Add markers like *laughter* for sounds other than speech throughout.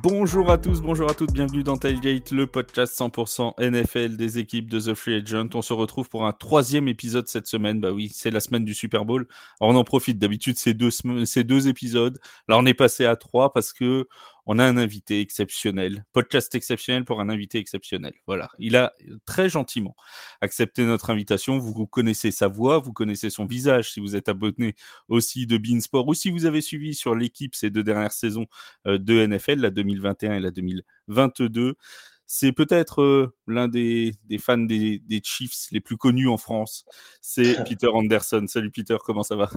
Bonjour à tous, bonjour à toutes, bienvenue dans Tailgate, le podcast 100% NFL des équipes de The Free Agent. On se retrouve pour un troisième épisode cette semaine. Bah oui, c'est la semaine du Super Bowl. On en profite. D'habitude, c'est deux, deux épisodes. Là, on est passé à trois parce que on a un invité exceptionnel, podcast exceptionnel pour un invité exceptionnel. Voilà, il a très gentiment accepté notre invitation. Vous connaissez sa voix, vous connaissez son visage si vous êtes abonné aussi de Beansport ou si vous avez suivi sur l'équipe ces deux dernières saisons euh, de NFL, la 2021 et la 2022. C'est peut-être euh, l'un des, fans des, des Chiefs les plus connus en France. C'est *laughs* Peter Anderson. Salut Peter, comment ça va?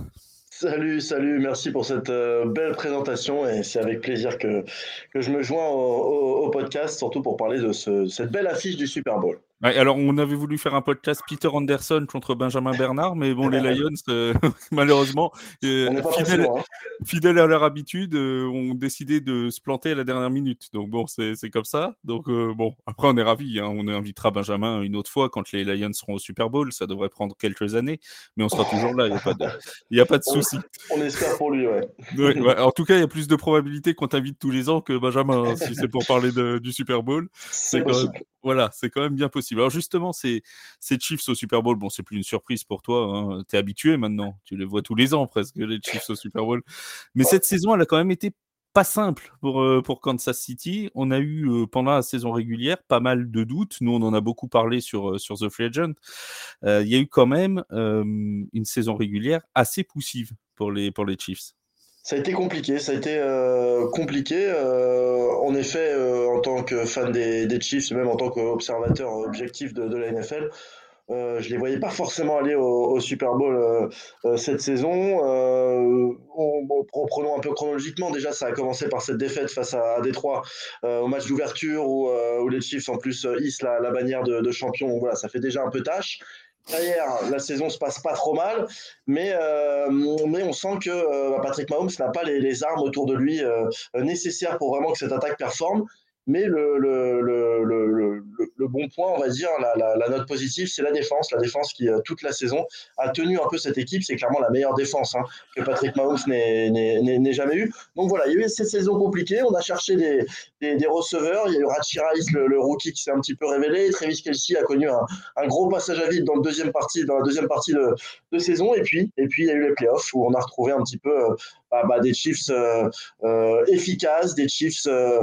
Salut, salut, merci pour cette euh, belle présentation et c'est avec plaisir que, que je me joins au, podcast, surtout pour parler de cette belle affiche du Super Bowl alors, on avait voulu faire un podcast Peter Anderson contre Benjamin Bernard, mais bon, les Lions, euh, *laughs* malheureusement, euh, hein. fidèles, à leur habitude, euh, ont décidé de se planter à la dernière minute. Donc, bon, c'est comme ça. Donc, bon, après, on est ravis. Hein. On invitera Benjamin une autre fois quand les Lions seront au Super Bowl. Ça devrait prendre quelques années, mais on sera toujours là. Il n'y a pas de, a pas de souci. On espère pour lui, *laughs* ouais. En tout cas, il y a plus de probabilités qu'on t'invite tous les ans que Benjamin, hein, si c'est pour parler du Super Bowl. C'est voilà, c'est quand même bien possible. Alors justement, ces, Chiefs au Super Bowl, bon, c'est plus une surprise pour toi, hein. tu es habitué maintenant, tu les vois tous les ans presque, les Chiefs au Super Bowl. Mais cette saison, elle a quand même été pas simple pour, euh, Kansas City. On a eu euh, pendant la saison régulière pas mal de doutes. Nous, on en a beaucoup parlé sur, euh, sur The Free Agent. Il y a eu quand même une saison régulière assez poussive pour les, pour les Chiefs. Ça a été compliqué, ça a été euh, compliqué. Euh, en effet, euh, en tant que fan des, des, Chiefs, même en tant qu'observateur objectif de, la NFL, je les voyais pas forcément aller au, Super Bowl cette saison. prenons un peu chronologiquement, déjà ça a commencé par cette défaite face à, Détroit au match d'ouverture où, les Chiefs en plus hissent la, bannière de, de champion. voilà, ça fait déjà un peu tâche. Derrière, la saison se passe pas trop mal, mais, euh, mais on sent que euh, Patrick Mahomes n'a pas les, les, armes autour de lui euh, nécessaires pour vraiment que cette attaque performe. Mais le, bon point, on va dire, la, note positive, c'est la défense. La défense qui, toute la saison, a tenu un peu cette équipe. C'est clairement la meilleure défense hein, que Patrick Mahomes n'ait jamais eu. Donc voilà, il y a eu cette saison compliquée. On a cherché des, receveurs. Il y a eu Rachi le, rookie, qui s'est un petit peu révélé. Travis Kelsey a connu un, gros passage à vide dans, la deuxième partie de, de, saison. Et puis, et puis, il y a eu les playoffs où on a retrouvé un petit peu bah, bah, des Chiefs euh, euh, efficaces, des Chiefs euh,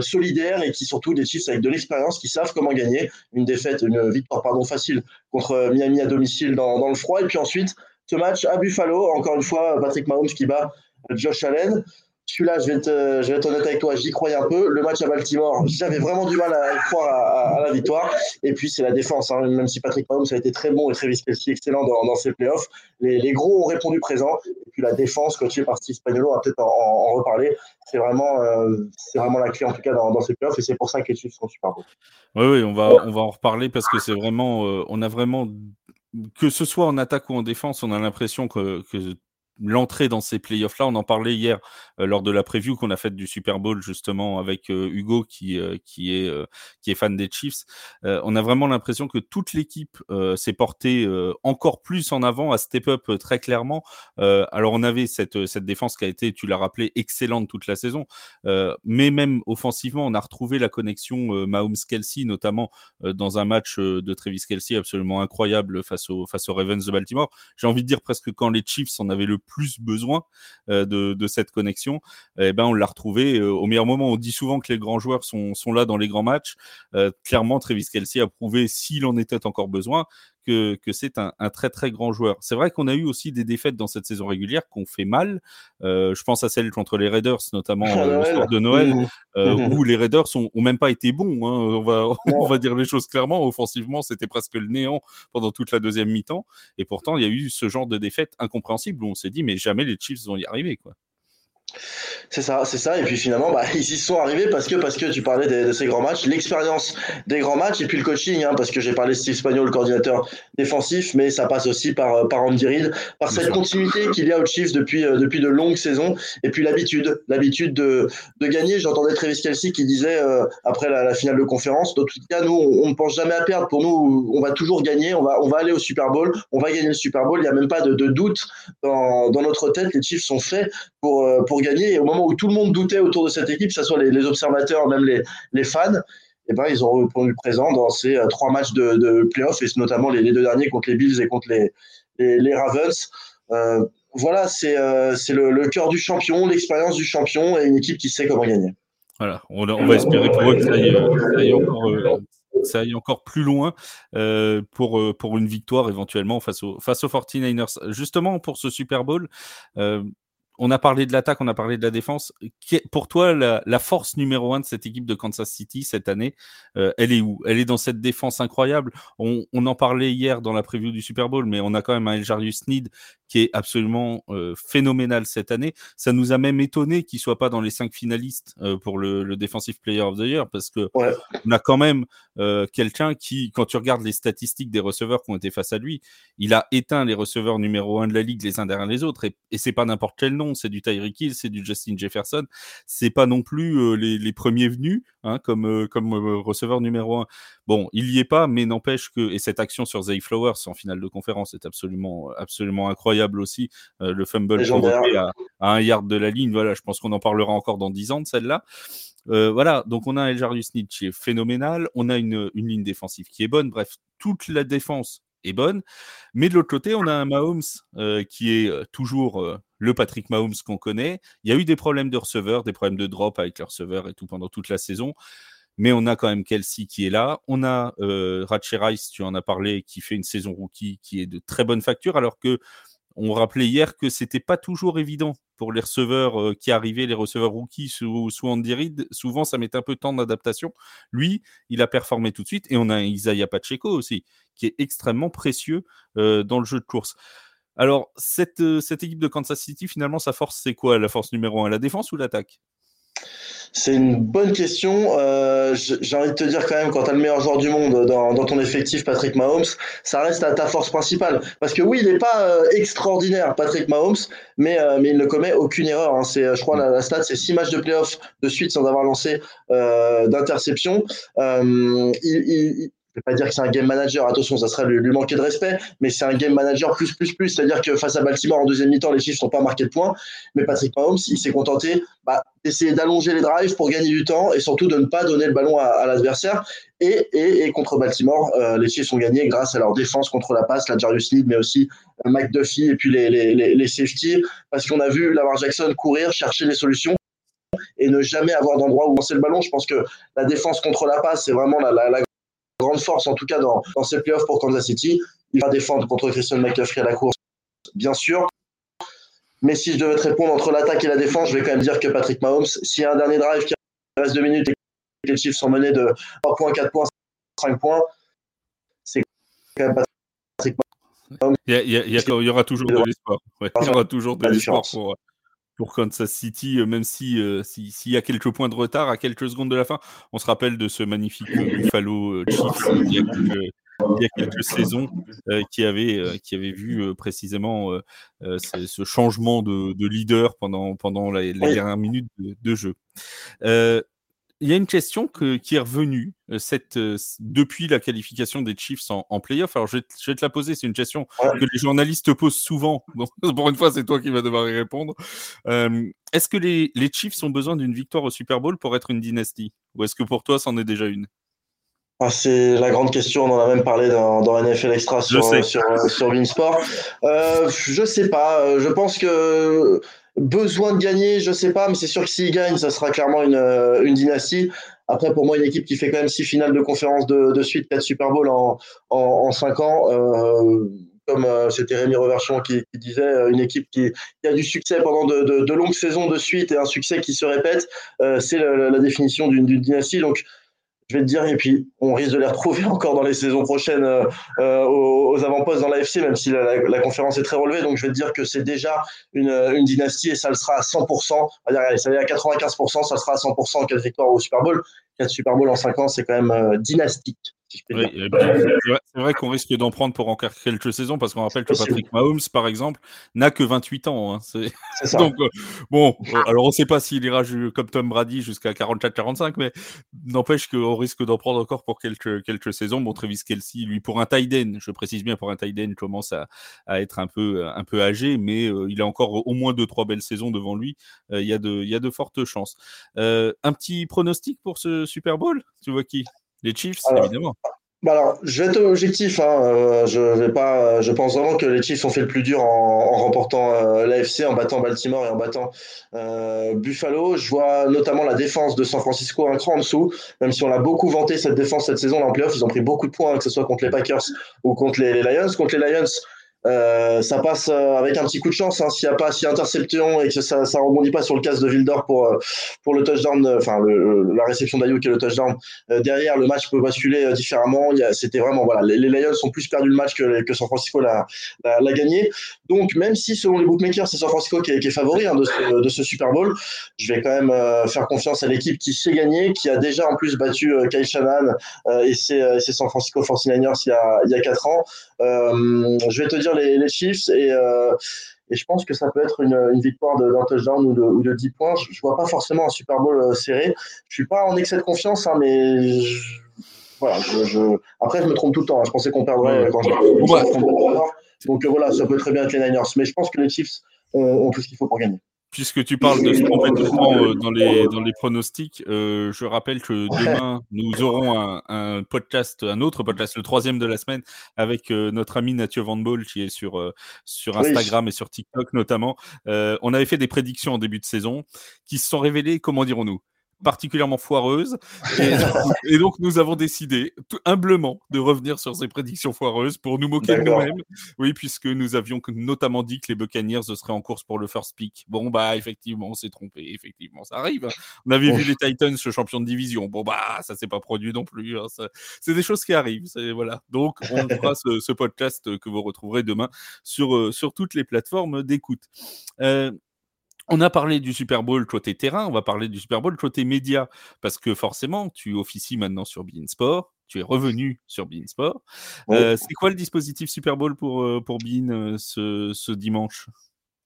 solidaires et qui surtout des Chiefs avec de l'expérience qui savent comment gagner. Une défaite, une victoire pardon facile contre Miami à domicile dans, dans le froid et puis ensuite ce match à Buffalo, encore une fois Patrick Mahomes qui bat Josh Allen. Celui-là, je vais, je vais être honnête avec toi, j'y croyais un peu. Le match à Baltimore, j'avais vraiment du mal à croire à, la victoire. Et puis, c'est la défense. Hein. Même si Patrick Mahomes a été très bon et Travis Kelsey excellent dans, ses playoffs, les, gros ont répondu présent. Et puis, la défense, coachée par Steve Spagnuolo, on va peut-être en, reparler. C'est vraiment, euh, vraiment la clé, en tout cas, dans, dans ces playoffs. Et c'est pour ça que les Chiefs sont super bons. Oui, oui, on va, on va en reparler parce que c'est vraiment, euh, on a vraiment que ce soit en attaque ou en défense, on a l'impression que l'entrée dans ces playoffs-là. On en parlait hier euh, lors de la preview qu'on a faite du Super Bowl justement avec euh, Hugo qui, euh, qui, est, qui est fan des Chiefs. on a vraiment l'impression que toute l'équipe s'est portée encore plus en avant, à step up très clairement. alors on avait cette, cette défense qui a été, tu l'as rappelé, excellente toute la saison, mais même offensivement, on a retrouvé la connexion Mahomes-Kelsey, notamment dans un match de Travis Kelsey absolument incroyable face, au, face aux Ravens de Baltimore. J'ai envie de dire presque quand les Chiefs en avaient le plus besoin euh, de, cette connexion, eh ben, on l'a retrouvé euh, au meilleur moment. On dit souvent que les grands joueurs sont, là dans les grands matchs. Euh, clairement, Travis Kelsey a prouvé, s'il en était encore besoin, que, que c'est un, un, très très grand joueur. C'est vrai qu'on a eu aussi des défaites dans cette saison régulière qu'on fait mal. Euh, je pense à celle contre les Raiders, notamment *laughs* euh, le soir de Noël, mmh. Euh, mmh. où les Raiders ont, ont, même pas été bons. Hein. On, va, *laughs* on va dire les choses clairement. Offensivement, c'était presque le néant pendant toute la deuxième mi-temps. Et pourtant, il y a eu ce genre de défaite incompréhensible où on s'est dit, mais jamais les Chiefs vont y arriver. Quoi. C'est ça, c'est ça. Et puis finalement, bah, *laughs* ils y sont arrivés parce que, parce que tu parlais de, ces grands matchs, l'expérience des grands matchs et puis le coaching, hein, parce que j'ai parlé de Steve Spagnuolo, le coordinateur défensif, mais ça passe aussi par, par Andy Reid, par cette continuité qu'il y a au Chiefs depuis, euh, depuis de longues saisons et puis l'habitude, l'habitude de, de gagner. J'entendais Travis Kelsey qui disait euh, après la, la, finale de conférence, dans tout cas, nous, on ne pense jamais à perdre. Pour nous, on va toujours gagner, on va, on va aller au Super Bowl, on va gagner le Super Bowl. Il n'y a même pas de, de doute dans, dans notre tête. Les Chiefs sont faits pour, euh, pour pour gagner. Et au moment où tout le monde doutait autour de cette équipe, que ce soit les, observateurs, même les, les fans, eh ben, ils ont répondu présent dans ces trois matchs de, de playoffs, et notamment les, deux derniers contre les Bills et contre les, les, Ravens. Euh, voilà, c'est le, le cœur du champion, l'expérience du champion et une équipe qui sait comment gagner. Voilà, on, va espérer pour eux que ça aille, aille encore plus loin euh, pour, euh, pour une victoire éventuellement face, au, face aux 49ers. Justement, pour ce Super Bowl, euh, on a parlé de l'attaque, on a parlé de la défense. Pour toi, la, force numéro un de cette équipe de Kansas City cette année, elle est où? Elle est dans cette défense incroyable. On, en parlait hier dans la preview du Super Bowl, mais on a quand même un Eljarius Need qui est absolument euh, phénoménal cette année. Ça nous a même étonné qu'il soit pas dans les cinq finalistes euh, pour le, le, Defensive Player of the Year parce que on a quand même euh, quelqu'un qui, quand tu regardes les statistiques des receveurs qui ont été face à lui, il a éteint les receveurs numéro un de la ligue les uns derrière les autres et, et c'est pas n'importe quel nom, c'est du Tyreek Hill, c'est du Justin Jefferson, c'est pas non plus les, les, premiers venus hein, comme comme receveur numéro un. Bon, il y est pas, mais n'empêche que et cette action sur Zay Flowers en finale de conférence est absolument absolument incroyable aussi. Euh, le fumble provoqué à, un yard de la ligne, voilà, je pense qu'on en parlera encore dans 10 ans de celle-là. Euh, voilà, donc on a un Eljarius qui est phénoménal, on a une, ligne défensive qui est bonne, bref, toute la défense est bonne. Mais de l'autre côté, on a un Mahomes euh, qui est toujours le Patrick Mahomes qu'on connaît. Il y a eu des problèmes de receveur, des problèmes de drop avec le receveur et tout pendant toute la saison. Mais on a quand même Kelsey qui est là. On a euh, Rice, tu en as parlé, qui fait une saison rookie qui est de très bonne facture, alors que on rappelait hier que c'était pas toujours évident pour les receveurs euh, qui arrivaient, les receveurs rookies sous, Andy Reid. Souvent, ça met un peu de temps d'adaptation. Lui, il a performé tout de suite. Et on a Isaiah Pacheco aussi, qui est extrêmement précieux euh, dans le jeu de course. Alors, cette, euh, cette équipe de Kansas City, finalement, sa force, c'est quoi? La force numéro un, la défense ou l'attaque? C'est une bonne question. Euh, j'ai envie de te dire quand même, quand tu as le meilleur joueur du monde dans, ton effectif, Patrick Mahomes, ça reste à ta force principale. Parce que oui, il n'est pas euh, extraordinaire, Patrick Mahomes, mais, mais il ne commet aucune erreur. Hein. Je crois, la, la stat, c'est six matchs de playoff de suite sans avoir lancé d'interception. Je vais pas dire que c'est un game manager, attention, ça serait lui, manquer de respect, mais c'est un game manager plus, plus, plus. C'est-à-dire que face à Baltimore en deuxième mi-temps, les chiffres sont pas marqués de points, mais Patrick Mahomes, il s'est contenté bah, d'essayer d'allonger les drives pour gagner du temps et surtout de ne pas donner le ballon à, l'adversaire. Et, contre Baltimore, euh, les chiffres sont gagnés grâce à leur défense contre la passe, la Jarius Lead, mais aussi euh, McDuffie et puis les, les, safety, parce qu'on a vu Lamar Jackson courir, chercher des solutions et ne jamais avoir d'endroit où lancer le ballon. Je pense que la défense contre la passe, c'est vraiment la grande force, en tout cas dans, dans ces playoffs pour Kansas City. Il va défendre contre Christian McCaffrey à la course, bien sûr. Mais si je devais te répondre entre l'attaque et la défense, je vais quand même dire que Patrick Mahomes, s'il y a un dernier drive qui reste deux minutes et que les chiffres sont menés de 3 points, 4 points, 5 points, c'est quand même Patrick Mahomes. Il y, aura toujours de l'espoir. il y aura toujours de l'espoir pour, pour Kansas City, euh, même euh, si s'il y a quelques points de retard à quelques secondes de la fin. On se rappelle de ce magnifique euh, Buffalo Chiefs il y a quelques, saisons qui, avait, qui avait vu précisément ce, changement de, leader pendant, pendant les, dernières minutes de, de jeu il y a une question qui est revenue euh, cette, euh, depuis la qualification des Chiefs en, en playoff. Alors, je vais, te la poser. C'est une question que les journalistes posent souvent. *laughs* Donc, pour une fois, c'est toi qui vas devoir y répondre. Euh, est-ce que les, les, Chiefs ont besoin d'une victoire au Super Bowl pour être une dynastie? Ou est-ce que pour toi, c'en est déjà une? Ah, c'est la grande question, on en a même parlé dans, dans NFL Extra sur, sur, sur, sur. Euh, je sais pas, je pense que Besoin de gagner, je sais pas, mais c'est sûr que s'il gagne, ça sera clairement une, euh, une, dynastie. Après, pour moi, une équipe qui fait quand même six finales de conférence de, de suite, quatre Super Bowl en, en, en cinq ans, euh, comme euh, c'était Rémi Reverchon qui, qui, disait, euh, une équipe qui, qui, a du succès pendant de, de, de, longues saisons de suite et un succès qui se répète, c'est la, la, définition d'une dynastie. Donc, je vais te dire, et puis on risque de les retrouver *laughs* encore dans les saisons prochaines euh, euh aux, avant-postes dans l'AFC, même si la, conférence est très relevée. Donc je vais te dire que c'est déjà une, dynastie et ça le sera à 100%. Allez, ça est à 95%, ça sera à 100% en cas de victoire au Super Bowl. 4 Super Bowl en 5 ans, c'est quand même euh, dynastique. C'est vrai, qu'on risque d'en prendre pour encore quelques saisons parce qu'on rappelle que Patrick Mahomes, par exemple, n'a que 28 ans. Hein. C'est ça. *laughs* Donc, euh, bon, euh, alors on ne sait pas s'il ira comme Tom Brady jusqu'à 44-45, mais n'empêche qu'on risque d'en prendre encore pour quelques, quelques saisons. Bon, Travis Kelsey, lui, pour un tight end, je précise bien, pour un tight end, commence à, à être un peu, un peu âgé, mais euh, il a encore au moins deux, trois belles saisons devant lui. Il y, a de, y a de fortes chances. un petit pronostic pour ce Super Bowl? Tu vois qui? Les Chiefs, évidemment. Bah alors, je vais être objectif. Hein. Euh, je vais pas. Je pense vraiment que les Chiefs ont fait le plus dur en, remportant euh, l'AFC, en battant Baltimore et en battant euh, Buffalo. Je vois notamment la défense de San Francisco un cran en dessous. Même si on a beaucoup vanté cette défense cette saison en playoff, ils ont pris beaucoup de points, que ce soit contre les Packers ou contre les, les Lions. Contre les Lions, euh, ça passe euh, avec un petit coup de chance. Hein, s'il n'y a pas si interception et que ça ça rebondit pas sur le casse de Vildor pour euh, pour le touchdown, enfin la réception d'Ayuk et le touchdown derrière, le match peut basculer différemment. C'était vraiment voilà, les, Lions ont plus perdu le match que, San Francisco l'a gagné. Donc même si selon les bookmakers c'est San Francisco qui est, qui favori hein, de, ce, Super Bowl, je vais quand même faire confiance à l'équipe qui sait gagner, qui a déjà en plus battu Kyle Shannon et c'est San Francisco 49ers il y a il y a ans. je vais te dire les, Chiefs euh, et, je pense que ça peut être une, victoire d'un touchdown ou de, ou de 10 points. Je, ne vois pas forcément un Super Bowl euh, serré. Je suis pas en excès de confiance, hein, mais voilà. Je, Après, je me trompe tout le temps. Hein. Je pensais qu'on perdrait quand je. Donc voilà, ça peut très bien être les Niners, mais je pense que les Chiefs ont tout ce qu'il faut pour gagner. Puisque tu parles de se tromper tout le temps euh, dans les, *laughs* dans les pronostics, euh, je rappelle que demain, nous aurons un, un, podcast, un autre podcast, le troisième de la semaine, avec euh, notre ami Mathieu Van Ball, qui est sur, sur Instagram et sur TikTok notamment. on avait fait des prédictions en début de saison qui se sont révélées, comment dirons-nous? Particulièrement foireuse. *laughs* Et, donc, nous avons décidé, humblement, de revenir sur ces prédictions foireuses pour nous moquer de nous-mêmes. Oui, puisque nous avions notamment dit que les Buccaneers seraient en course pour le first pick. Bon, bah, effectivement, on s'est trompé. Effectivement, ça arrive. On avait vu les Titans, champion de division. Bon, bah, ça s'est pas produit non plus. Hein. C'est des choses qui arrivent. Voilà. Donc, on *laughs* fera ce, podcast que vous retrouverez demain sur, euh, sur toutes les plateformes d'écoute. Euh, on a parlé du Super Bowl côté terrain, on va parler du Super Bowl côté média, parce que forcément, tu officies maintenant sur Beansport, tu es revenu sur Beansport. Euh, c'est quoi le dispositif Super Bowl pour, euh, pour Bean euh, ce dimanche?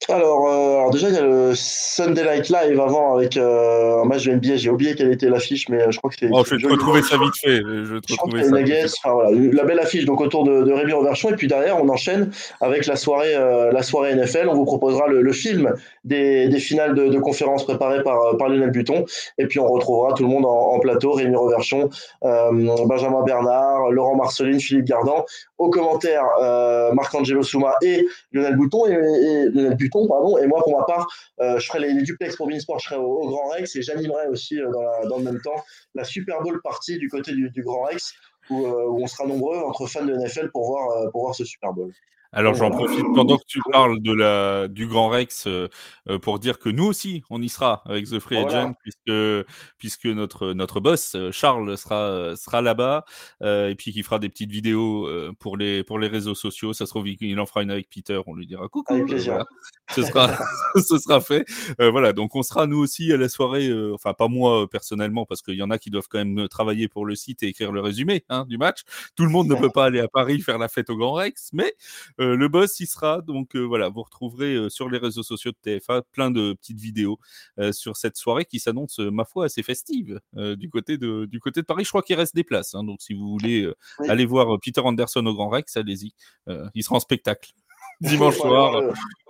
Alors, euh, alors, déjà, il y a le Sunday Night Live avant avec euh, un match de NBA. J'ai oublié quelle était l'affiche, mais euh, je crois que c'est. Oh, je vais te retrouver ça vite fait. Je vais te retrouver ça. Enfin, voilà, la belle affiche donc autour de, de Rémi Roverchon. Et puis derrière, on enchaîne avec la soirée, euh, la soirée NFL. On vous proposera le, le film des, des finales de, de conférences préparées par, par Lionel Buton. Et puis on retrouvera tout le monde en, en plateau Rémi Roverchon, Benjamin Bernard, Laurent Marceline, Philippe Gardan. Au commentaire, Marc-Angelo Souma et Lionel Bouton. Et, et Lionel Buton Et moi, pour ma part, euh, je ferai les, duplex pour Beansport, je serai au, Grand Rex et j'animerai aussi euh, dans, le même temps la Super Bowl partie du côté du, Grand Rex euh, où, on sera nombreux entre fans de NFL pour voir, pour voir ce Super Bowl. Alors j'en profite pendant que tu parles de la du Grand Rex euh, euh, pour dire que nous aussi on y sera avec The Free Agent puisque puisque notre notre boss euh, Charles sera sera là-bas et puis qui fera des petites vidéos pour les pour les réseaux sociaux. Ça se trouve il en fera une avec Peter. On lui dira coucou. Avec plaisir. Ce sera *laughs* ce sera fait. voilà donc on sera nous aussi à la soirée. enfin pas moi personnellement parce qu'il y en a qui doivent quand même travailler pour le site et écrire le résumé hein, du match. Tout le monde ne peut pas aller à Paris faire la fête au Grand Rex, mais euh, le boss y sera, donc euh, voilà, vous retrouverez euh, sur les réseaux sociaux de TFA plein de petites vidéos sur cette soirée qui s'annonce, ma foi, assez festive du, côté de, du côté de Paris. Je crois qu'il reste des places, hein, donc si vous voulez aller voir Peter Anderson au Grand Rex, allez-y, il sera en spectacle *laughs* dimanche soir.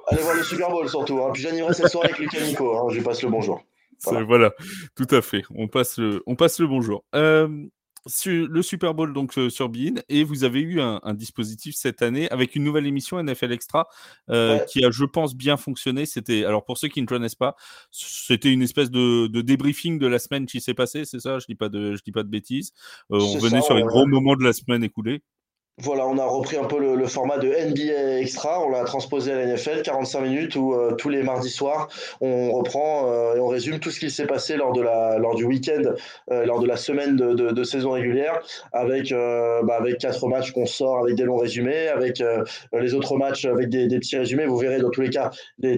Allez voir le Super Bowl surtout. Hein. Puis j'animerai cette soirée avec Lucas Nico. Hein. Je passe le bonjour. Voilà. tout à fait. On passe le, on passe le bonjour le Super Bowl donc euh, sur Bein et vous avez eu un, dispositif cette année avec une nouvelle émission NFL Extra euh, qui a, je pense, bien fonctionné. C'était alors pour ceux qui ne connaissent pas, c'était une espèce de, débriefing de la semaine qui s'est passée, c'est ça? Je dis pas de, je dis pas de bêtises. Euh, on venait sur les gros moments de la semaine écoulée. Voilà, on a repris un peu le, format de NBA Extra, on l'a transposé à la NFL, 45 minutes où euh, tous les mardis soirs, on reprend euh, et on résume tout ce qui s'est passé lors, de la, lors du week-end, euh, lors de la semaine de, de, saison régulière, avec, bah, avec quatre matchs qu'on sort avec des longs résumés, avec les autres matchs avec des, des, petits résumés. Vous verrez dans tous les cas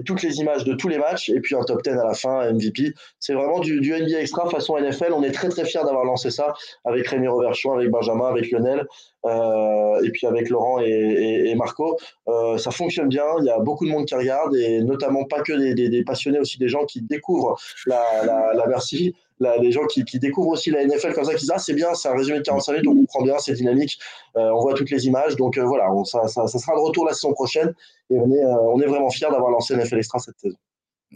toutes les images de tous les matchs et puis un top 10 à la fin, MVP. C'est vraiment du, du, NBA Extra façon NFL. On est très très fiers d'avoir lancé ça avec Rémi Roverchon, avec Benjamin, avec Lionel. Euh, et puis avec Laurent et, Marco, euh, ça fonctionne bien. Il y a beaucoup de monde qui regarde et notamment pas que des, passionnés, aussi des gens qui découvrent la, la, la Bercy. les gens qui, découvrent aussi la NFL comme ça, qui disent Ah, c'est bien, c'est un résumé de 45 minutes, on comprend bien, c'est dynamique, euh, on voit toutes les images. Donc voilà, ça, ça, sera de retour la saison prochaine et on est, on est vraiment fiers d'avoir lancé NFL Extra cette saison.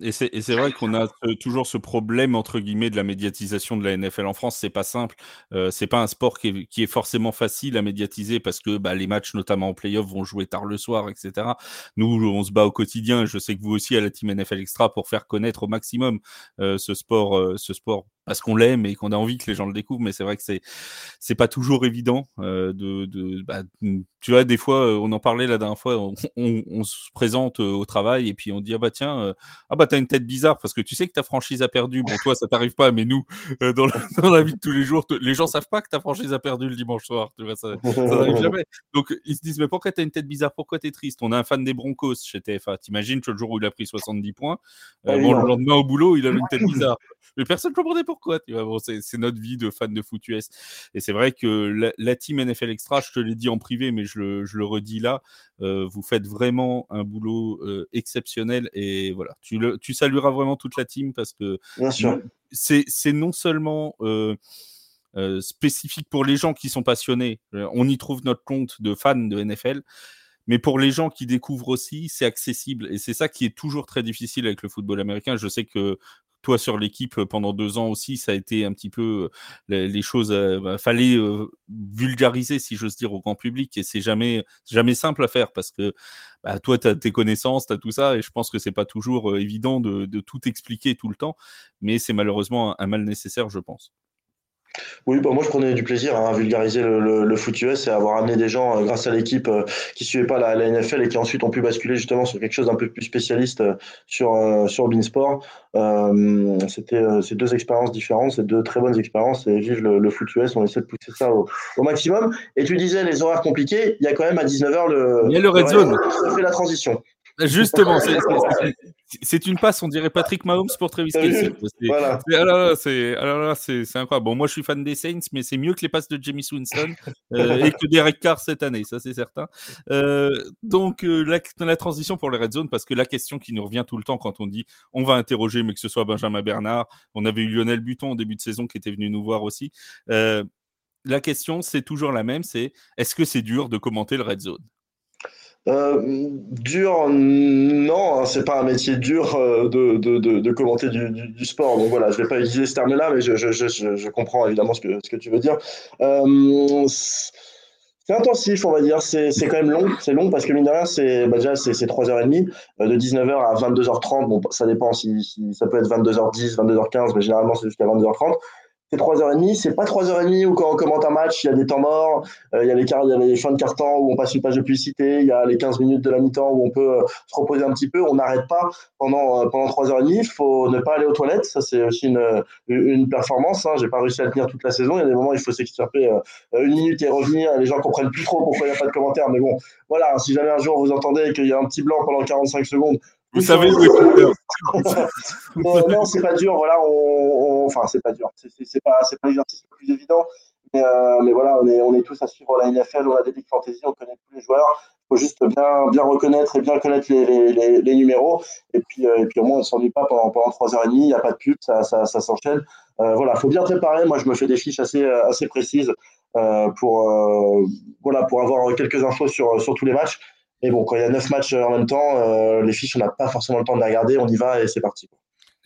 Et c'est vrai qu'on a toujours ce problème entre guillemets de la médiatisation de la NFL en France. C'est pas simple. Euh, c'est pas un sport qui est, forcément facile à médiatiser parce que bah, les matchs, notamment en playoff, vont jouer tard le soir, etc. Nous, on se bat au quotidien. Je sais que vous aussi à la team NFL Extra pour faire connaître au maximum euh, ce sport, euh, ce sport parce qu'on l'aime et qu'on a envie que les gens le découvrent. Mais c'est vrai que c'est c'est pas toujours évident euh, de, de bah, tu vois des fois euh, on en parlait la dernière fois on, on, se présente euh, au travail et puis on dit ah bah tiens ah bah t'as une tête bizarre parce que tu sais que ta franchise a perdu. Bon toi ça t'arrive pas mais nous dans, la, *laughs* dans, la, vie de tous les jours les gens savent pas que ta franchise a perdu le dimanche soir tu vois ça, n'arrive *laughs* jamais. Donc ils se disent mais pourquoi t'as une tête bizarre? Pourquoi t'es triste? On a un fan des Broncos chez TFA t'imagines le jour où il a pris 70 points ah bon le lendemain au boulot il a une tête bizarre. Mais personne ne comprenait pourquoi. Tu vois, bon, c'est notre vie de fan de foot US. Et c'est vrai que la, team NFL Extra, je te l'ai dit en privé, mais je le, je le redis là, euh, vous faites vraiment un boulot euh, exceptionnel. Et voilà, tu, le, tu salueras vraiment toute la team parce que c'est non seulement. Euh, spécifique pour les gens qui sont passionnés. On y trouve notre compte de fans de NFL. Mais pour les gens qui découvrent aussi, c'est accessible. Et c'est ça qui est toujours très difficile avec le football américain. Je sais que toi sur l'équipe euh, pendant deux ans aussi, ça a été un petit peu euh, les, choses. Euh, bah, fallait vulgariser, si j'ose dire, au grand public, et c'est jamais jamais simple à faire parce que bah, toi, tu as tes connaissances, tu as tout ça, et je pense que c'est pas toujours évident de, tout expliquer tout le temps, mais c'est malheureusement un mal nécessaire, je pense. Oui, bah moi je prenais du plaisir à vulgariser le, le, foot US et à avoir amené des gens euh, grâce à l'équipe euh, qui suivaient pas la, la, NFL et qui ensuite ont pu basculer justement sur quelque chose d'un peu plus spécialiste euh, sur sur Beansport. C'était ces deux expériences différentes, ces deux très bonnes expériences et vive le, le, foot US. On essaie de pousser ça au, au, maximum. Et tu disais les horaires compliqués. Il y a quand même à 19h le. Il y a le red zone. Ça fait la transition. Justement, c'est une passe, on dirait Patrick Mahomes pour Travis Kelsey. Voilà. C'est incroyable. Bon, moi, je suis fan des Saints, mais c'est mieux que les passes de Jamie Winston *laughs* euh, et que Derek Carr cette année, ça c'est certain. Euh, donc, euh, la, la, transition pour les Red Zone, parce que la question qui nous revient tout le temps quand on dit on va interroger, mais que ce soit Benjamin Bernard, on avait eu Lionel Buton au début de saison qui était venu nous voir aussi. la question, c'est toujours la même, c'est est-ce que c'est dur de commenter le Red Zone? Euh, dur, non, hein, c'est pas un métier dur euh, de, de, de, commenter du, du, sport. Donc voilà, je vais pas utiliser ce terme-là, mais je, je, je, je, comprends évidemment ce que, ce que tu veux dire. Euh, c'est intensif, on va dire. C'est quand même long. C'est long parce que mine de rien, c'est bah déjà c'est 3h30, de 19h à 22h30. Bon, ça dépend si, si ça peut être 22h10, 22h15, mais généralement c'est jusqu'à 22h30 c'est 3h30. C'est pas 3h30 où quand on commente un match, il y a des temps morts, euh, il, y a les, y a les fins de carton où on passe une page de publicité, il y a les 15 minutes de la mi-temps où on peut euh, se reposer un petit peu. On n'arrête pas pendant, euh, pendant 3h30. Il faut ne pas aller aux toilettes. Ça, c'est aussi une, une performance. Hein. J'ai pas réussi à tenir toute la saison. Il y a des moments où il faut s'extirper une minute et revenir. Les gens comprennent plus trop pourquoi il n'y a pas de commentaires. Mais bon, voilà, si jamais un jour vous entendez qu'il y a un petit blanc pendant 45 secondes, vous savez où est non, *laughs* non c'est pas dur. Voilà, enfin, c'est pas dur. C'est pas, pas l'exercice le plus évident. Mais, euh, mais, voilà, on est, on est tous à suivre la NFL, on a des Big Fantasy, on connaît tous les joueurs. Il faut juste bien, bien reconnaître et bien connaître les, les, les, numéros. Et puis, euh, et puis au moins, on ne s'ennuie pas pendant, pendant 3h30, il n'y a pas de pub, ça, ça, ça s'enchaîne. Euh, voilà, il faut bien préparer. Moi, je me fais des fiches assez, assez précises euh, pour, euh, voilà, pour avoir quelques infos sur, sur tous les matchs. Mais bon, quand il y a neuf matchs en même temps, euh, les fiches, on n'a pas forcément le temps de les regarder. On y va et c'est parti.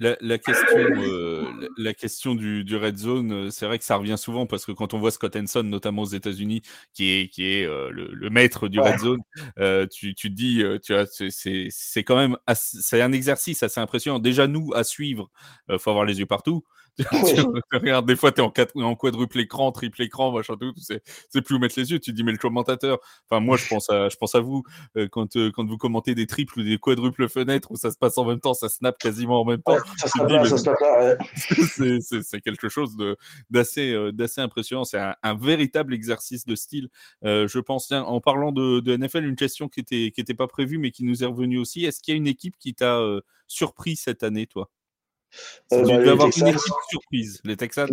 La, la, question, euh, la, question du, du, red zone, euh, c'est vrai que ça revient souvent parce que quand on voit Scott Henson, notamment aux États-Unis, qui est, qui est euh, le, le, maître du red zone, euh, tu, tu te dis, tu vois, c'est quand même, c'est un exercice assez impressionnant. Déjà nous à suivre, faut avoir les yeux partout. *laughs* regarde, des fois, tu es en, en quadruple écran, triple écran, machin, tout, tu sais, plus où mettre les yeux. Tu dis, mais le commentateur, enfin, moi, je pense à, je pense à vous, euh, quand, euh, quand vous commentez des triples ou des quadruples fenêtres où ça se passe en même temps, ça snap quasiment en même temps. ça là, *laughs* c'est quelque chose d'assez euh, d'assez impressionnant. C'est un, véritable exercice de style, je pense. en parlant de, de, NFL, une question qui n'était qui était pas prévue, mais qui nous est revenue aussi. Est-ce qu'il y a une équipe qui t'a surpris cette année, toi? Euh, bah, une équipe surprise, les Texans.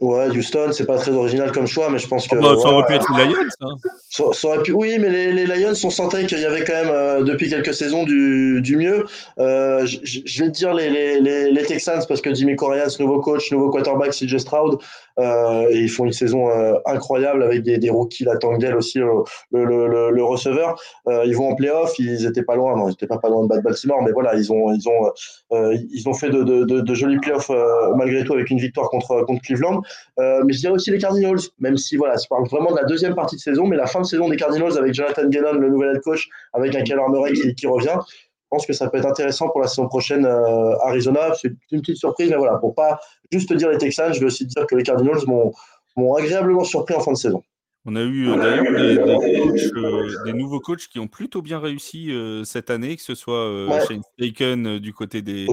Ouais, Houston, c'est pas très original comme choix, mais je pense que. Oh, bah, ça aurait pu être les Lions. Hein. Ça, aurait pu... Oui, mais les, les Lions, on sentait qu'il y avait quand même, euh, depuis quelques saisons, du, du mieux. Euh, je vais te dire les, les, les, Texans, parce que Jimmy Corias, nouveau coach, nouveau quarterback, CJ Stroud, et ils font une saison euh, incroyable avec des, rookies, la Tangel aussi, le, receveur. ils vont en playoff, ils étaient pas loin, non, ils étaient pas, pas loin de Baltimore, mais voilà, ils ont, ils ont, ils ont fait de, jolis playoffs malgré tout avec une victoire contre, contre Cleveland. mais je dirais aussi les Cardinals, même si voilà, je parle vraiment de la deuxième partie de saison, mais la fin de saison des Cardinals avec Jonathan Gannon, le nouvel head coach, avec un Keller Murray qui, revient. Je pense que ça peut être intéressant pour la saison prochaine euh, Arizona. C'est une petite surprise, mais voilà, pour pas juste dire les Texans, je vais aussi dire que les Cardinals m'ont agréablement surpris en fin de saison. On a eu euh, d'ailleurs des, euh, des, nouveaux coachs qui ont plutôt bien réussi euh, cette année, que ce soit ouais. Shane Steichen du côté des,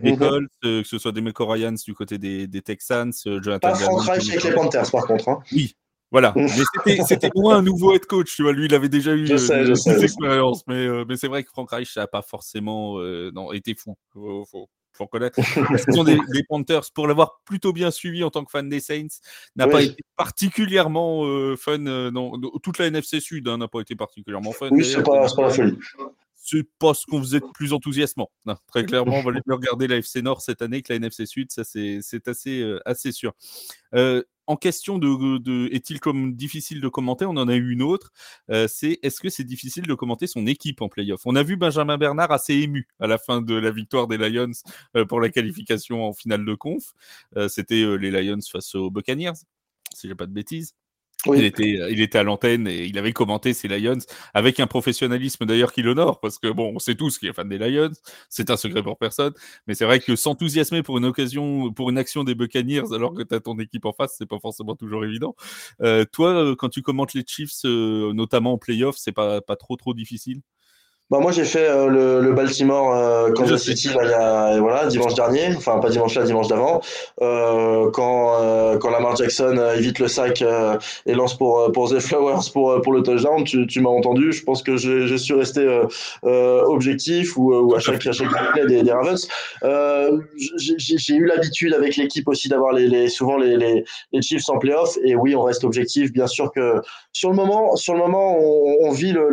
des Colts, que ce soit des Ryans du côté des, des Texans, Jonathan Pas Frank Reich avec les Panthers par contre. Hein. Oui, voilà. *laughs* Mais c'était moins un nouveau head coach, tu vois. Lui, il avait déjà eu des expériences. Mais, euh, mais c'est vrai que Frank Reich n'a pas forcément euh, non, été fou. Faut, faut, faut reconnaître. *laughs* La saison des, des, Panthers, pour l'avoir plutôt bien suivi en tant que fan des Saints, n'a oui. pas été particulièrement euh, fun. non, toute la NFC Sud hein, n'a pas été particulièrement fun. Oui, c'est pas, pas la folie c'est pas ce qu'on faisait de plus enthousiasmant. Non, très clairement, on va mieux regarder la FC Nord cette année que la NFC Sud, ça c'est assez, euh, assez sûr. Euh, en question de, est-il comme difficile de commenter, on en a eu une autre. Euh, c'est est-ce que c'est difficile de commenter son équipe en playoff? On a vu Benjamin Bernard assez ému à la fin de la victoire des Lions euh, pour la qualification en finale de conf. Euh, C'était les Lions face aux Buccaneers, si j'ai pas de bêtises. Il, était, il était à l'antenne et il avait commenté ces Lions avec un professionnalisme d'ailleurs qui l'honore parce que bon, on sait tous qu'il est fan des Lions, c'est un secret pour personne, mais c'est vrai que s'enthousiasmer pour une occasion, pour une action des Buccaneers alors que tu as ton équipe en face, c'est pas forcément toujours évident. Euh, toi, quand tu commentes les Chiefs, euh, notamment en playoff, c'est pas, pas trop trop difficile? Bah moi j'ai fait euh, le, le, Baltimore euh, Kansas City. Là, il y a, voilà dimanche dernier, enfin pas dimanche là, dimanche d'avant, euh, quand euh, quand Lamar Jackson euh, évite le sac et lance pour pour The Flowers pour pour le touchdown, tu, tu m'as entendu, je pense que j'ai su rester objectif ou, ou à chaque à chaque des, des Ravens. j'ai eu l'habitude avec l'équipe aussi d'avoir les, les, souvent les, les, les Chiefs en playoff. Et oui on reste objectif, bien sûr que sur le moment sur le moment on, on vit le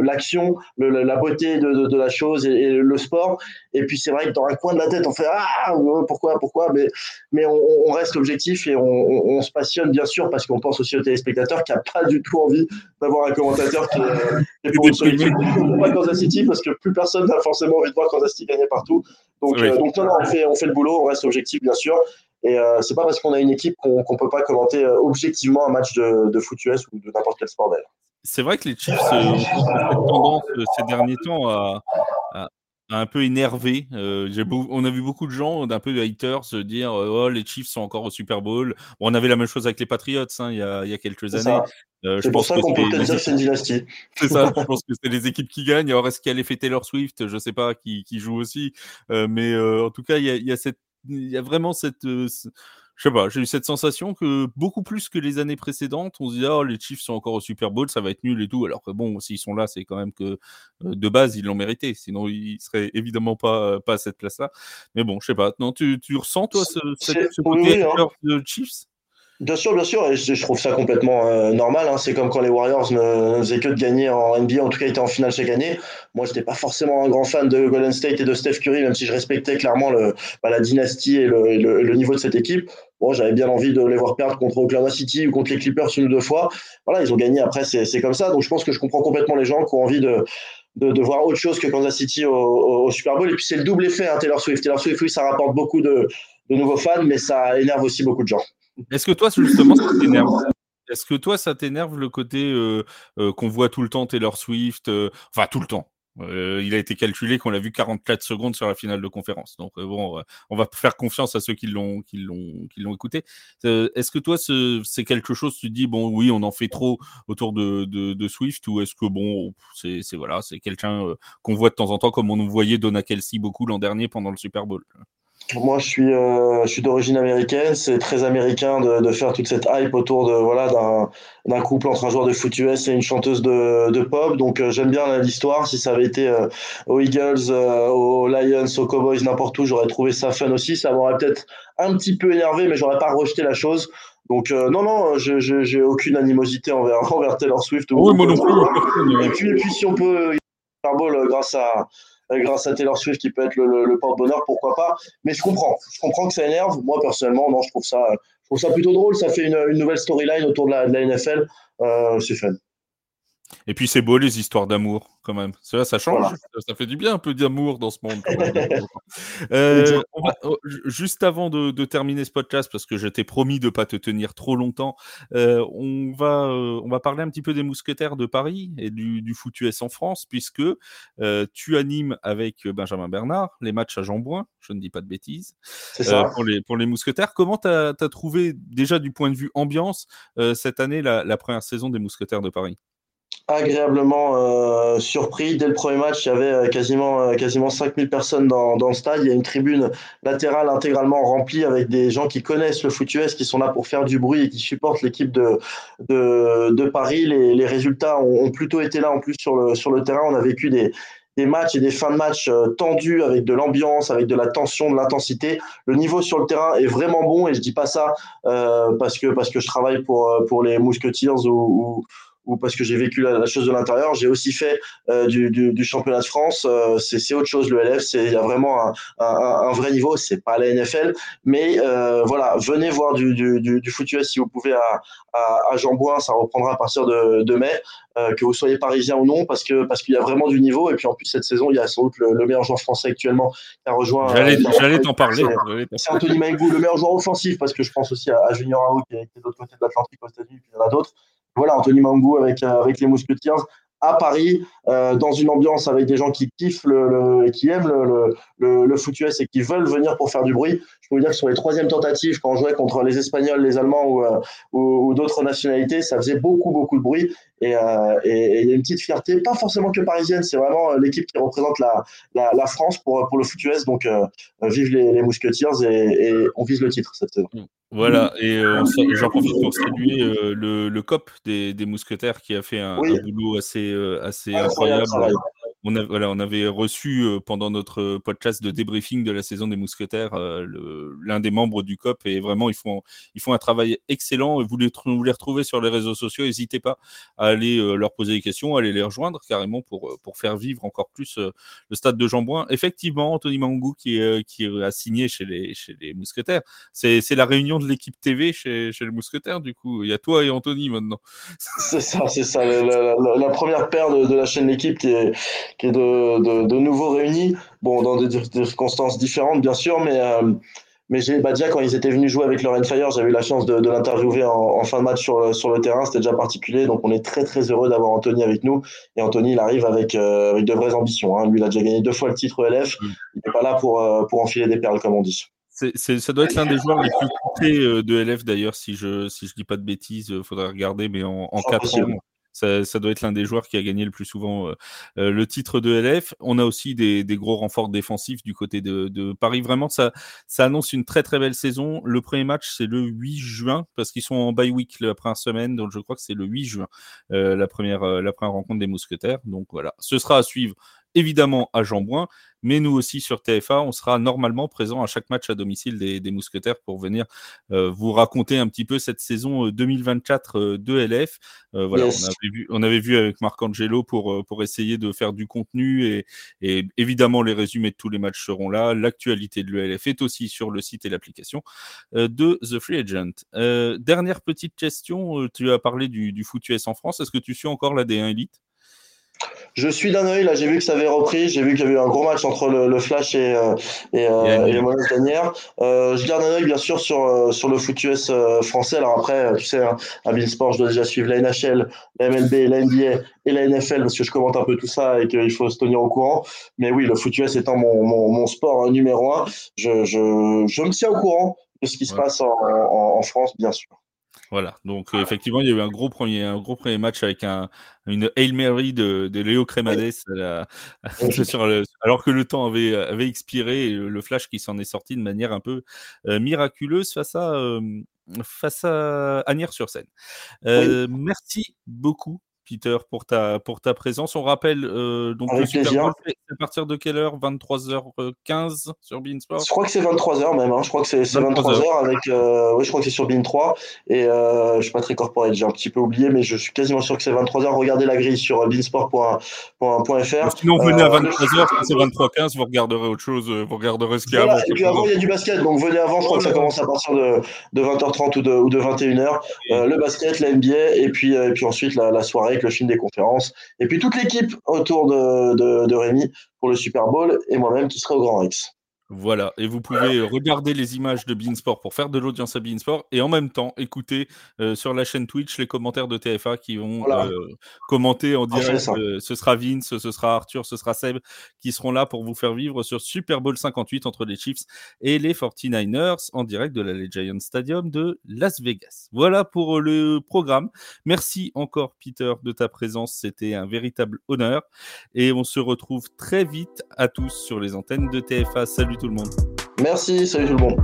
l'action le, le, la beauté de, de, de la chose et, et, le sport. Et puis c'est vrai que dans un coin de la tête, on fait ah pourquoi pourquoi, mais mais on, on reste objectif et on, on, se passionne bien sûr parce qu'on pense aussi aux téléspectateurs qui a pas du tout envie d'avoir un commentateur qui est, pour une Kansas City parce que plus personne n'a forcément envie de voir Kansas City gagner partout. Donc oui. euh, donc non, non, on fait on fait le boulot, on reste objectif bien sûr. Et euh, c'est pas parce qu'on a une équipe qu'on qu peut pas commenter euh, objectivement un match de, de foot US ou de n'importe quel sport d'ailleurs c'est vrai que les Chiefs euh, ont cette tendance euh, ces derniers temps à, un peu énerver. Euh, beau, on a vu beaucoup de gens, d'un peu de haters, se dire oh les Chiefs sont encore au Super Bowl. Bon, on avait la même chose avec les Patriots hein, il, y a, il, y a, quelques années. Euh, c'est pour ça qu'on peut dire que c'est une dynastie. *laughs* C'est ça. je pense que c'est les équipes qui gagnent. Alors est-ce qu'elle est fait Taylor Swift? Je sais pas qui, qui joue aussi, euh, mais euh, en tout cas il y a, il y a cette, il y a vraiment cette je sais pas, j'ai eu cette sensation que beaucoup plus que les années précédentes, on se dit oh les Chiefs sont encore au Super Bowl, ça va être nul et tout. Alors que bon, s'ils sont là, c'est quand même que euh, de base ils l'ont mérité. Sinon ils seraient évidemment pas pas à cette place-là. Mais bon, je sais pas. Non, tu, tu ressens toi ce, ce, ce côté oui, hein. de Chiefs? Bien sûr, bien sûr, et je, trouve ça complètement euh, normal. Hein. C'est comme quand les Warriors ne, ne, faisaient que de gagner en NBA, en tout cas, ils étaient en finale chaque année. Moi, je n'étais pas forcément un grand fan de Golden State et de Steph Curry, même si je respectais clairement le, bah, la dynastie et le, le, le, niveau de cette équipe. Bon, j'avais bien envie de les voir perdre contre Oklahoma City ou contre les Clippers une ou deux fois. Voilà, ils ont gagné après, c'est comme ça. Donc, je pense que je comprends complètement les gens qui ont envie de, de, de, voir autre chose que Kansas City au, au, au Super Bowl. Et puis c'est le double effet, hein, Taylor Swift. Taylor Swift, oui, ça rapporte beaucoup de, de, nouveaux fans, mais ça énerve aussi beaucoup de gens. Est-ce que toi, justement, ça t'énerve? Est-ce que toi, ça t'énerve le côté euh, euh, qu'on voit tout le temps Taylor Swift euh, Enfin, tout le temps. Euh, il a été calculé qu'on l'a vu 44 secondes sur la finale de conférence. Donc euh, bon, on va faire confiance à ceux qui l'ont qui l'ont écouté. est-ce que toi c'est quelque chose tu dis bon oui on en fait trop autour de, de, Swift ou est-ce que bon c'est voilà c'est quelqu'un qu'on voit de temps en temps comme on voyait Donna Kelsey beaucoup l'an dernier pendant le Super Bowl? Moi, je suis, euh, je suis d'origine américaine. C'est très américain de, de, faire toute cette hype autour de voilà d'un couple entre un joueur de foot US et une chanteuse de, de pop. Donc, euh, j'aime bien l'histoire. Si ça avait été euh, aux Eagles, euh, aux Lions, aux Cowboys, n'importe où, j'aurais trouvé ça fun aussi. Ça m'aurait peut-être un petit peu énervé, mais j'aurais pas rejeté la chose. Donc non, non, je j'ai aucune animosité envers, *laughs* envers Taylor Swift. Ou, oui, moi non plus. Et puis, et puis, si on peut Super Bowl grâce à euh, grâce à Taylor Swift qui peut être le, le, porte-bonheur, pourquoi pas. Mais je comprends, je comprends que ça énerve. Moi personnellement, non, je trouve ça, je trouve ça plutôt drôle. Ça fait une, une nouvelle storyline autour de la, de la NFL. Euh, c'est fun. Et puis c'est beau les histoires d'amour quand même. Ça, ça change, ça fait du bien un peu d'amour dans ce monde. *laughs* euh, oh, juste avant de, de, terminer ce podcast, parce que je t'ai promis de pas te tenir trop longtemps, euh, on, va, euh, on va parler un petit peu des mousquetaires de Paris et du, du foot US en France, puisque euh, tu animes avec Benjamin Bernard les matchs à Jambouin, je ne dis pas de bêtises, ça. pour, les, pour les mousquetaires. Comment tu as, as, trouvé déjà du point de vue ambiance cette année la, la première saison des mousquetaires de Paris? Agréablement euh, surpris. Dès le premier match, il y avait euh, quasiment, euh, quasiment 5000 personnes dans, dans, le stade. Il y a une tribune latérale intégralement remplie avec des gens qui connaissent le foot US, qui sont là pour faire du bruit et qui supportent l'équipe de, de, de, Paris. Les, les résultats ont, ont, plutôt été là en plus sur le, sur le terrain. On a vécu des, des matchs et des fins de match euh, tendus avec de l'ambiance, avec de la tension, de l'intensité. Le niveau sur le terrain est vraiment bon et je dis pas ça euh, parce que parce que je travaille pour pour les Musketeers ou, ou ou parce que j'ai vécu la, la, chose de l'intérieur. J'ai aussi fait euh, du, du, du, championnat de France. Euh, c'est autre chose le LF. C'est il y a vraiment un, un, un vrai niveau. C'est pas la NFL, mais euh, voilà, venez voir du, du, du, foot US si vous pouvez à, à, à Jambouin. Ça reprendra à partir de, de mai. Euh, que vous soyez parisien ou non, parce que parce qu'il y a vraiment du niveau. Et puis en plus cette saison, il y a sans doute le, le meilleur joueur français actuellement qui a rejoint. J'allais t'en parler. C'est Anthony Maïgou, le meilleur joueur offensif, parce que je pense aussi à, à Junior est, qui est de l'autre côté de l'Atlantique aux États-Unis, puis il y en a d'autres voilà, Anthony Mangou avec, euh, avec les Musketeers à Paris, euh, dans une ambiance avec des gens qui kiffent le, le qui aiment le, le, le, foot US et qui veulent venir pour faire du bruit. Je peux vous dire que sur les troisièmes tentatives, quand on jouait contre les Espagnols, les Allemands ou, euh, ou d'autres nationalités, ça faisait beaucoup, beaucoup de bruit. Et euh, il y a une petite fierté, pas forcément que parisienne, c'est vraiment euh, l'équipe qui représente la, la, la, France pour, pour le foot US. Donc, euh, vive les, les Musketeers et, et, on vise le titre cette saison. Voilà, et j'en profite pour saluer le, le COP des, des, Mousquetaires qui a fait un, oui. un boulot assez, assez incroyable. incroyable on, avait reçu euh, pendant notre podcast de débriefing de la saison des Mousquetaires euh, l'un des membres du COP et vraiment ils font, ils font un travail excellent. Vous les, vous retrouvez sur les réseaux sociaux, n'hésitez pas à aller euh, leur poser des questions, à aller les rejoindre carrément pour, pour faire vivre encore plus le stade de Jambouin. Effectivement, Anthony Mangou qui, qui a signé chez les, chez les Mousquetaires, c'est la réunion de l'équipe TV chez, chez les Mousquetaires du coup. Il y a toi et Anthony maintenant. C'est ça, c'est ça. La, première paire de, la chaîne L'équipe qui est qui est de, de, de nouveau réunis, bon, dans des circonstances différentes, bien sûr, mais, euh, mais j'ai, bah, déjà, quand ils étaient venus jouer avec Laurent Fire, j'avais eu la chance de, de l'interviewer en, en, fin de match sur, sur le terrain, c'était déjà particulier, donc on est très, très heureux d'avoir Anthony avec nous, et Anthony, il arrive avec, euh, avec de vraies ambitions, hein. lui, il a déjà gagné deux fois le titre LF, mm. il n'est pas là pour, euh, pour enfiler des perles, comme on dit. C'est, c'est, ça doit être l'un des joueurs les plus coûtés euh, de LF d'ailleurs, si je si je dis pas de bêtises, il faudrait regarder, mais en, en 4 ans, ça, ça, doit être l'un des joueurs qui a gagné le plus souvent euh, euh, le titre de LF. On a aussi des, gros renforts défensifs du côté de, Paris. Vraiment, ça, ça annonce une très très belle saison. Le premier match, c'est le 8 juin, parce qu'ils sont en bye week la première semaine, donc je crois que c'est le 8 juin, euh, la, première, euh, la première rencontre des Mousquetaires. Donc voilà, ce sera à suivre évidemment à Jambouin, mais nous aussi sur TFA, on sera normalement présent à chaque match à domicile des, des Mousquetaires pour venir euh, vous raconter un petit peu cette saison 2024 euh, de LF. Euh, voilà, yes. on, avait vu, on avait vu avec Marc Angelo pour, euh, pour essayer de faire du contenu et, et, évidemment les résumés de tous les matchs seront là. L'actualité de l'ELF est aussi sur le site et l'application euh, de The Free Agent. dernière petite question, tu as parlé du, du foot US en France. Est-ce que tu suis encore la D1 Elite? Je suis d'un œil, là, j'ai vu que ça avait repris, j'ai vu qu'il y avait eu un gros match entre le, Flash et, euh, et, euh, et les Monaco Euh, je garde un œil, bien sûr, sur, euh, sur le foot US français. Alors après, tu sais, hein, à Sport, je dois déjà suivre la NHL, la MLB, la NBA et la NFL parce que je commente un peu tout ça et qu'il faut se tenir au courant. Mais oui, le foot US étant mon, mon, mon sport numéro un, je, je, je me tiens au courant de ce qui se passe en, en, en France, bien sûr. Voilà, donc euh, effectivement, il y a eu un gros premier, un gros premier match avec un, une Hail Mary de, de Léo Crémades, *laughs* alors que le temps avait, avait expiré et le flash qui s'en est sorti de manière un peu euh, miraculeuse face à, euh, face à Agnières-sur-Seine. Merci beaucoup Peter, pour ta, pour ta présence. On rappelle euh, donc le Super Bowl, à partir de quelle heure? 23h15 sur Beansport Je crois que c'est 23h même. Hein. Je crois que c'est 23h avec. Euh, oui, je crois que c'est sur Bean 3. Et euh, je ne suis pas très corporate, j'ai un petit peu oublié, mais je suis quasiment sûr que c'est 23h. Regardez la grille sur beansport.fr. Sinon, venez à 23h, c'est 23h15, vous regarderez autre chose, vous regarderez ce qu'il y a avant. Et puis avant, il y a du basket, donc venez avant. Je crois que ça commence à partir de, de 20h30 ou de, ou de 21h. le basket, la NBA, et puis, et puis ensuite la, la soirée le film des conférences, et puis toute l'équipe autour de, de, de Rémi pour le Super Bowl, et moi-même qui serai au Grand Rex. Voilà, et vous pouvez regarder les images de Beansport pour faire de l'audience à Beansport et en même temps écouter euh, sur la chaîne Twitch les commentaires de TFA qui vont euh, commenter en direct. Euh, ce sera Vince, ce sera Arthur, ce sera Seb qui seront là pour vous faire vivre sur Super Bowl 58 entre les Chiefs et les 49ers en direct de la Giant Stadium de Las Vegas. Voilà pour le programme. Merci encore Peter de ta présence, c'était un véritable honneur et on se retrouve très vite à tous sur les antennes de TFA. Salut tout le monde. Merci, salut tout le monde.